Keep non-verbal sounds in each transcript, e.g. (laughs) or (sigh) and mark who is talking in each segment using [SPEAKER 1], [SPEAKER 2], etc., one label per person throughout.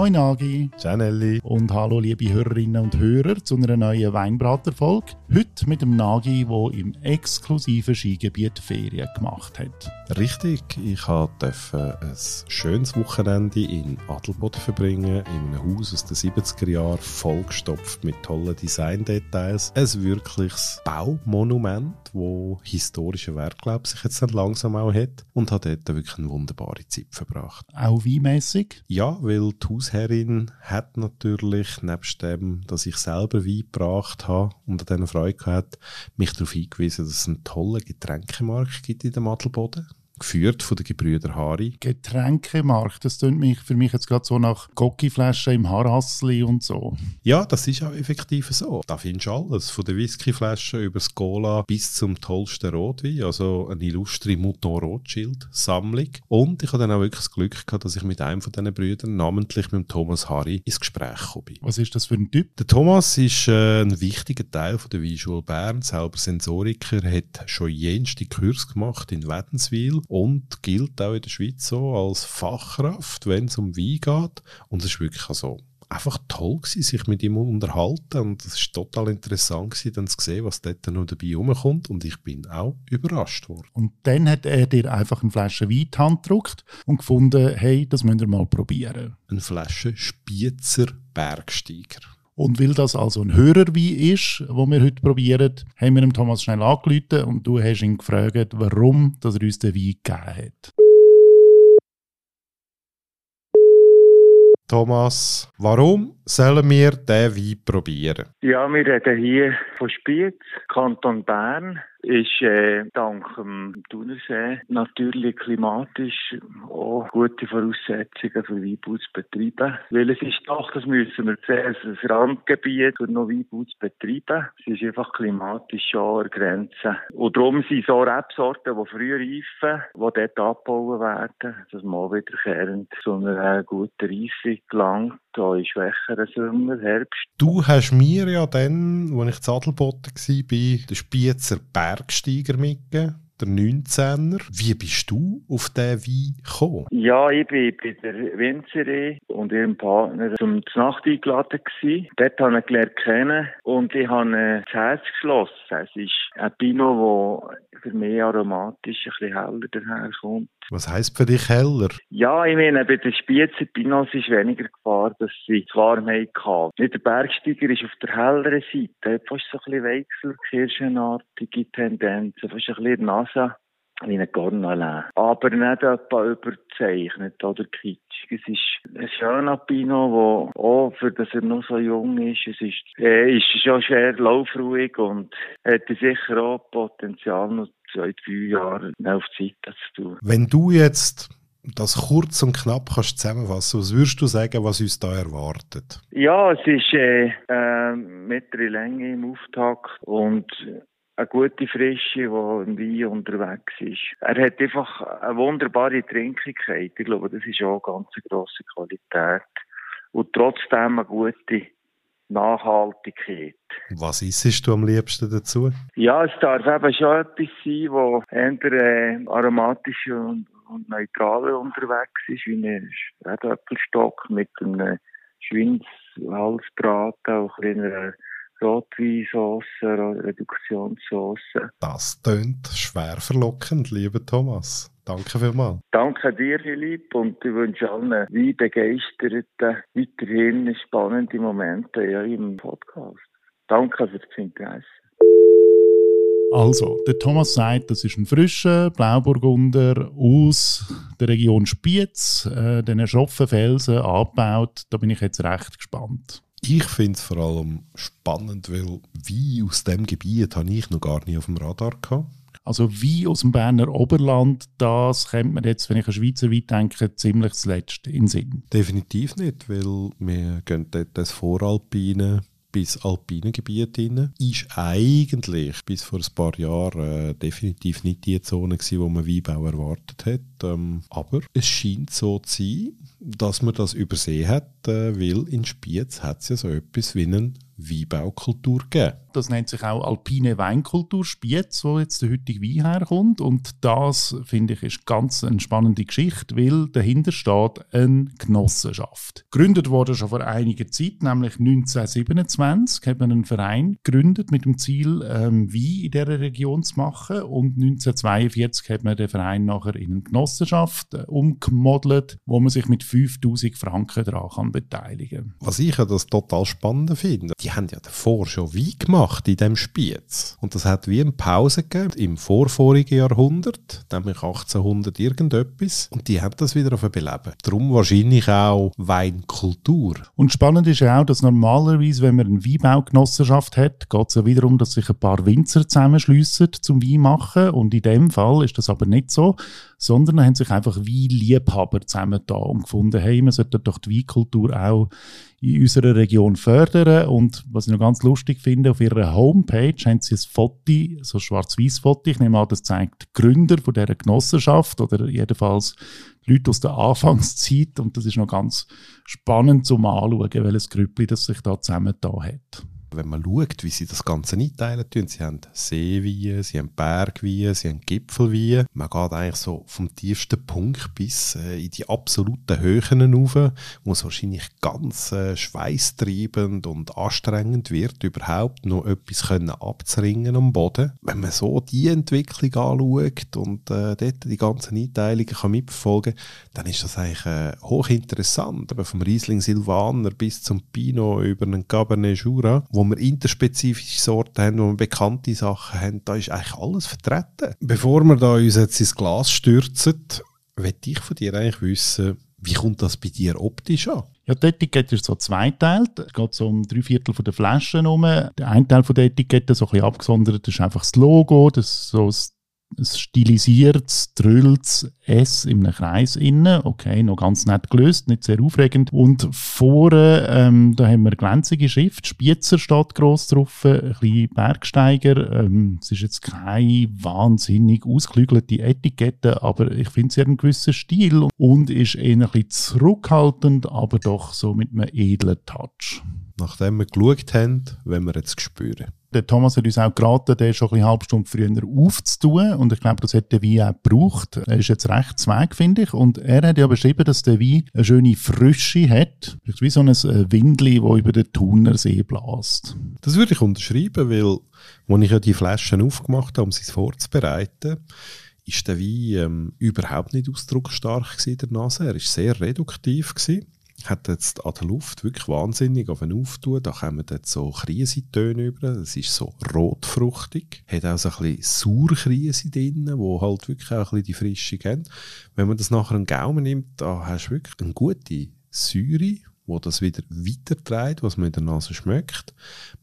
[SPEAKER 1] Hoi Nagi.
[SPEAKER 2] Janelli.
[SPEAKER 1] Und hallo liebe Hörerinnen und Hörer zu einer neuen Weinbrater-Folge. Heute mit dem Nagi, der im exklusiven Skigebiet Ferien gemacht hat.
[SPEAKER 2] Richtig, ich durfte ein schönes Wochenende in Adelboden verbringen, in einem Haus aus den 70er Jahren, vollgestopft mit tollen Design-Details. Ein wirkliches Baumonument, wo historische Wert, glaube ich, jetzt dann langsam auch hat. Und hat dort wirklich eine wunderbare Zeit verbracht.
[SPEAKER 1] Auch weinmässig?
[SPEAKER 2] Ja, weil die Hausherrin hat natürlich, nebst dem, dass ich selber Wein gebracht habe und an diesen Freude gehabt, mich darauf hingewiesen, dass es einen tollen Getränkemarkt gibt in dem Adelboden geführt von den Gebrüder Hari.
[SPEAKER 1] Getränkemarkt, das klingt mich für mich jetzt gerade so nach Gocki-Flaschen im Harassli und so.
[SPEAKER 2] Ja, das ist auch effektiv so. Da findest du alles, von der Whiskyflasche über das Cola bis zum tollsten Rotwein, also eine illustre Mouton Rothschild-Sammlung. Und ich hatte dann auch wirklich das Glück gehabt, dass ich mit einem von diesen Brüdern, namentlich mit dem Thomas Hari, ins Gespräch gekommen bin.
[SPEAKER 1] Was ist das für ein Typ?
[SPEAKER 2] Der Thomas ist äh, ein wichtiger Teil von der Weinschule Bern, selber Sensoriker, hat schon jenste Kurs gemacht in Wädenswil und gilt auch in der Schweiz so als Fachkraft, wenn es um Wein geht. Und es ist wirklich also einfach toll gewesen, sich mit ihm unterhalten und es ist total interessant gewesen, dann zu sehen, was dort noch dabei rumkommt und ich bin auch überrascht worden.
[SPEAKER 1] Und dann hat er dir einfach eine Flasche Wein in die Hand gedruckt und gefunden, hey, das müssen wir mal probieren.
[SPEAKER 2] Eine Flasche Spitzer Bergsteiger.
[SPEAKER 1] Und weil das also ein Hörerwein ist, wo wir heute probieren, haben wir dem Thomas schnell angerufen und du hast ihn gefragt, warum dass er uns den Wein gegeben hat.
[SPEAKER 2] Thomas, warum sollen wir diesen Wein probieren?
[SPEAKER 3] Ja, wir reden hier von Spiez, Kanton Bern ist äh, dank dem Thunersee natürlich klimatisch auch gute Voraussetzungen für Weinbau zu betreiben. Weil es ist doch, das müssen wir sehen, ein Randgebiet für noch Weinbau zu betreiben. Es ist einfach klimatisch schon an Grenze. Und darum sind so Rebsorten, die früh reifen, die dort abgebaut werden, dass man wiederkehrend zu einer guten Reifung gelangt da in schwächeren Sommer, Herbst.
[SPEAKER 2] Du hast mir ja dann, als ich zu Adelboden war, den Spiezer Bergsteiger mitgegeben der 19er. Wie bist du auf diesen Wein gekommen?
[SPEAKER 3] Ja, ich bin bei der Winzerin und ihrem Partner zum Nacht eingeladen gewesen. Dort habe ich gelernt kennen und ich habe das Herz geschlossen. Es ist ein Pinot, der für mich aromatisch ein bisschen heller daherkommt.
[SPEAKER 2] Was heisst für dich heller?
[SPEAKER 3] Ja, ich meine, bei den Spitzer Pinots ist weniger Gefahr, dass sie die Warmheit haben. Der Bergsteiger ist auf der helleren Seite, hat fast so ein bisschen Wechselkirschenartige Tendenzen, fast ein bisschen Nase wie ein Cornalin. Aber nicht etwa überzeichnet oder kitschig. Es ist ein schöner Pinot, der auch, für dass er noch so jung ist, es ist, äh, ist schon schwer laufruhig und hat sicher auch Potenzial, noch zwei, drei Jahre auf Zeit zu tun.
[SPEAKER 2] Wenn du jetzt das kurz und knapp kannst zusammenfassen, was würdest du sagen, was uns da erwartet?
[SPEAKER 3] Ja, es ist äh, äh, mittlere Länge im Auftakt und eine gute Frische, die im Wein unterwegs ist. Er hat einfach eine wunderbare Trinkigkeit. Ich glaube, das ist auch eine ganz grosse Qualität. Und trotzdem eine gute Nachhaltigkeit.
[SPEAKER 2] Was isst du am liebsten dazu?
[SPEAKER 3] Ja, es darf eben schon etwas sein, das eher äh, aromatisch und, und neutral unterwegs ist, wie ein Erdäpfelstock mit einem Schweinshalsbraten, auch einer Rotweinsauce, Reduktionssauce.
[SPEAKER 2] Das tönt schwer verlockend, lieber Thomas. Danke vielmals.
[SPEAKER 3] Danke dir, Philipp, und ich wünsche allen Weinbegeisterten weiterhin spannende Momente ja, im Podcast. Danke für das Interesse.
[SPEAKER 1] Also, der Thomas sagt, das ist ein frischer Blauburgunder aus der Region Spiez, äh, den schroffen Felsen angebaut. Da bin ich jetzt recht gespannt.
[SPEAKER 2] Ich finde es vor allem spannend, weil wie aus dem Gebiet habe ich noch gar nie auf dem Radar gehabt.
[SPEAKER 1] Also wie aus dem Berner Oberland, das kennt man jetzt, wenn ich an Schweizer Wein denke, ziemlich zuletzt in den Sinn.
[SPEAKER 2] Definitiv nicht, weil wir gehen dort das Voralpine bis alpine Gebiet rein. Ist eigentlich bis vor ein paar Jahren äh, definitiv nicht die Zone gewesen, wo man Weinbau erwartet hat. Ähm, aber es scheint so zu sein, dass man das übersehen hat, äh, weil in Spiez hat es ja so etwas wie einen Weinbaukultur gegeben.
[SPEAKER 1] Das nennt sich auch alpine Weinkultur Spiez, wo jetzt der heutige Wein herkommt. Und das, finde ich, ist ganz eine spannende Geschichte, weil dahinter steht eine Genossenschaft. Gegründet wurde schon vor einiger Zeit, nämlich 1927, hat man einen Verein gegründet mit dem Ziel, ähm, Wein in dieser Region zu machen. Und 1942 hat man den Verein nachher in eine Genossenschaft äh, umgemodelt, wo man sich mit 5000 Franken daran beteiligen kann.
[SPEAKER 2] Was ich ja das total spannend finde, die haben ja davor schon Wein gemacht in dem Spiez. Und das hat wie eine Pause gegeben im vorvorigen Jahrhundert, nämlich 1800 irgendetwas. Und die haben das wieder auf Beleben. Darum wahrscheinlich auch Weinkultur.
[SPEAKER 1] Und spannend ist ja auch, dass normalerweise, wenn man eine Weinbaugenossenschaft hat, geht es ja wiederum, dass sich ein paar Winzer zusammenschliessen zum Wein machen. Und in dem Fall ist das aber nicht so, sondern haben sich einfach Weinliebhaber zusammengetan und gefunden, hey, wir sollten doch die Weinkultur auch in unserer Region fördern. Und was ich noch ganz lustig finde, auf ihrer Homepage haben sie ein Foto, so ein schwarz-weiß Foto. Ich nehme an, das zeigt die Gründer von dieser Genossenschaft oder jedenfalls Leute aus der Anfangszeit. Und das ist noch ganz spannend zum Anschauen, welches Grüppli das sich da zusammengetan hat
[SPEAKER 2] wenn man schaut, wie sie das Ganze einteilen tun, sie haben Seewehe, sie haben Bergwehe, sie haben Gipfelwehe. Man geht eigentlich so vom tiefsten Punkt bis äh, in die absoluten Höhen rauf, wo es wahrscheinlich ganz äh, schweißtreibend und anstrengend wird, überhaupt noch etwas können abzuringen am Boden. Wenn man so die Entwicklung anschaut und äh, dort die ganzen Einteilungen kann mitverfolgen dann ist das eigentlich äh, hochinteressant. Aber vom Riesling Silvaner bis zum Pinot über einen Cabernet Jura, wo wir interspezifische Sorten haben, wo wir bekannte Sachen haben, da ist eigentlich alles vertreten. Bevor wir da uns jetzt ins Glas stürzen, möchte ich von dir eigentlich wissen, wie kommt das bei dir optisch an?
[SPEAKER 1] Ja, die Etikette ist so zweiteilt. Es geht so um drei Viertel von der Flaschen herum. Der eine Teil von der Etikette, so ein bisschen abgesondert, ist einfach das Logo, das so das ein stilisiertes, drülltes S in einem Kreis innen. Okay, noch ganz nett gelöst, nicht sehr aufregend. Und vorne, ähm, da haben wir glänzige Schrift. Spitzer steht gross drauf, ein bisschen Bergsteiger. Ähm, es ist jetzt keine wahnsinnig ausgeklügelte Etikette, aber ich finde, sie hat einen gewissen Stil und ist eher ein bisschen zurückhaltend, aber doch so mit einem edlen Touch.
[SPEAKER 2] Nachdem wir geschaut haben, wenn wir jetzt spüren.
[SPEAKER 1] Der Thomas hat uns auch geraten, den schon eine halbe Stunde früher aufzutun. Und ich glaube, das hat der Wein auch gebraucht. Er ist jetzt recht zweig, finde ich. Und er hat ja beschrieben, dass der Wein eine schöne Frische hat. Wie so ein äh, Windli, das über den Thunersee bläst.
[SPEAKER 2] Das würde ich unterschreiben, weil, als ich ja die Flaschen aufgemacht habe, um sie vorzubereiten, ist der Wein ähm, überhaupt nicht ausdrucksstark in der Nase. Er war sehr reduktiv. Gewesen hat jetzt an der Luft wirklich wahnsinnig auf einen Auftun. Da kommen jetzt so Krisentöne über. Das ist so rotfruchtig. Hat auch so ein bisschen Sauerkrise drin, wo halt wirklich auch ein bisschen die Frische haben. Wenn man das nachher einen Gaumen nimmt, da hast du wirklich eine gute Säure wo das wieder weiterträgt, was man in der Nase schmeckt.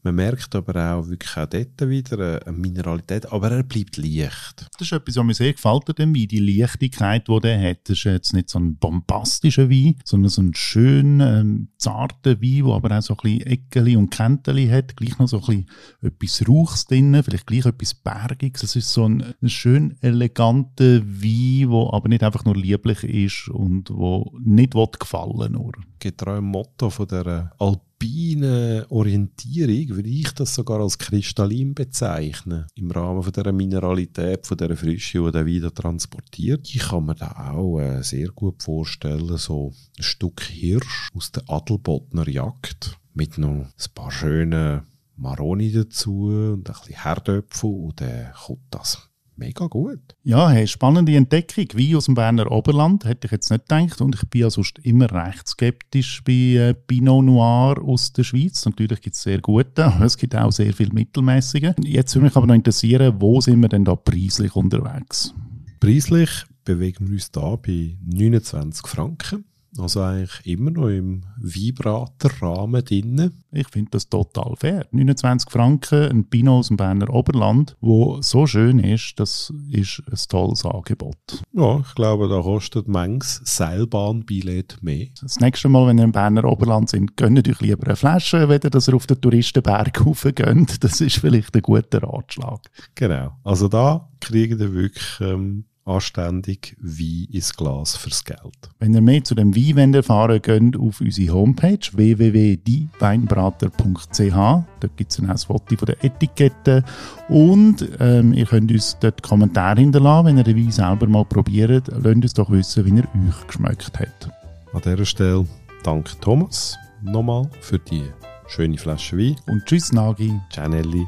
[SPEAKER 2] Man merkt aber auch wirklich auch dort wieder eine Mineralität, aber er bleibt leicht.
[SPEAKER 1] Das ist etwas, was mir sehr gefällt an dem Wein, die Leichtigkeit, die der hat. Das ist jetzt nicht so ein bombastischer Wein, sondern so ein schöner, ähm, zarter Wein, der aber auch so ein bisschen Eckeli und Kenteli hat, gleich noch so ein bisschen etwas Rauchs drin, vielleicht gleich etwas Bergiges. Es ist so ein, ein schön eleganter Wein, der aber nicht einfach nur lieblich ist und wo nicht gefallen nur
[SPEAKER 2] getreu Motto von der alpinen Orientierung würde ich das sogar als kristallin bezeichnen. Im Rahmen von der Mineralität, von der Frische, die der wieder transportiert. Ich kann mir da auch äh, sehr gut vorstellen, so ein Stück Hirsch aus der Adelbodner Jagd mit noch ein paar schönen Maroni dazu und ein bisschen Herdöpfel und dann kommt das mega gut.
[SPEAKER 1] Ja, hey, spannende Entdeckung. Wie aus dem Berner Oberland, hätte ich jetzt nicht gedacht. Und ich bin ja sonst immer recht skeptisch bei äh, Pinot Noir aus der Schweiz. Natürlich gibt es sehr gute, aber es gibt auch sehr viel mittelmäßige. Jetzt würde mich aber noch interessieren, wo sind wir denn da preislich unterwegs?
[SPEAKER 2] Preislich bewegen wir uns da bei 29 Franken. Also eigentlich immer noch im Vibratorrahmen drin.
[SPEAKER 1] Ich finde das total fair. 29 Franken, ein Pinot aus dem Berner Oberland, wo so schön ist, das ist ein tolles Angebot.
[SPEAKER 2] Ja, ich glaube, da kostet manches Seilbahnbillett mehr.
[SPEAKER 1] Das nächste Mal, wenn ihr im Berner Oberland sind, gönnt euch lieber eine Flasche, wenn ihr das auf den Touristenberg (laughs) gönnt. Das ist vielleicht ein guter Ratschlag.
[SPEAKER 2] Genau. Also da kriegt ihr wirklich ähm, anständig Wein ins Glas fürs Geld.
[SPEAKER 1] Wenn ihr mehr zu dem Wein erfahren wollt, geht auf unsere Homepage www.dieweinbrater.ch. Dort gibt es dann auch das Foto von der Etikette. Und ähm, ihr könnt uns dort Kommentare hinterlassen, wenn ihr den Wein selber mal probiert. Lasst uns doch wissen, wie er euch geschmeckt hat.
[SPEAKER 2] An dieser Stelle danke Thomas nochmal für die schöne Flasche Wein.
[SPEAKER 1] Und tschüss, Nagi.
[SPEAKER 2] Ciao, Nelly.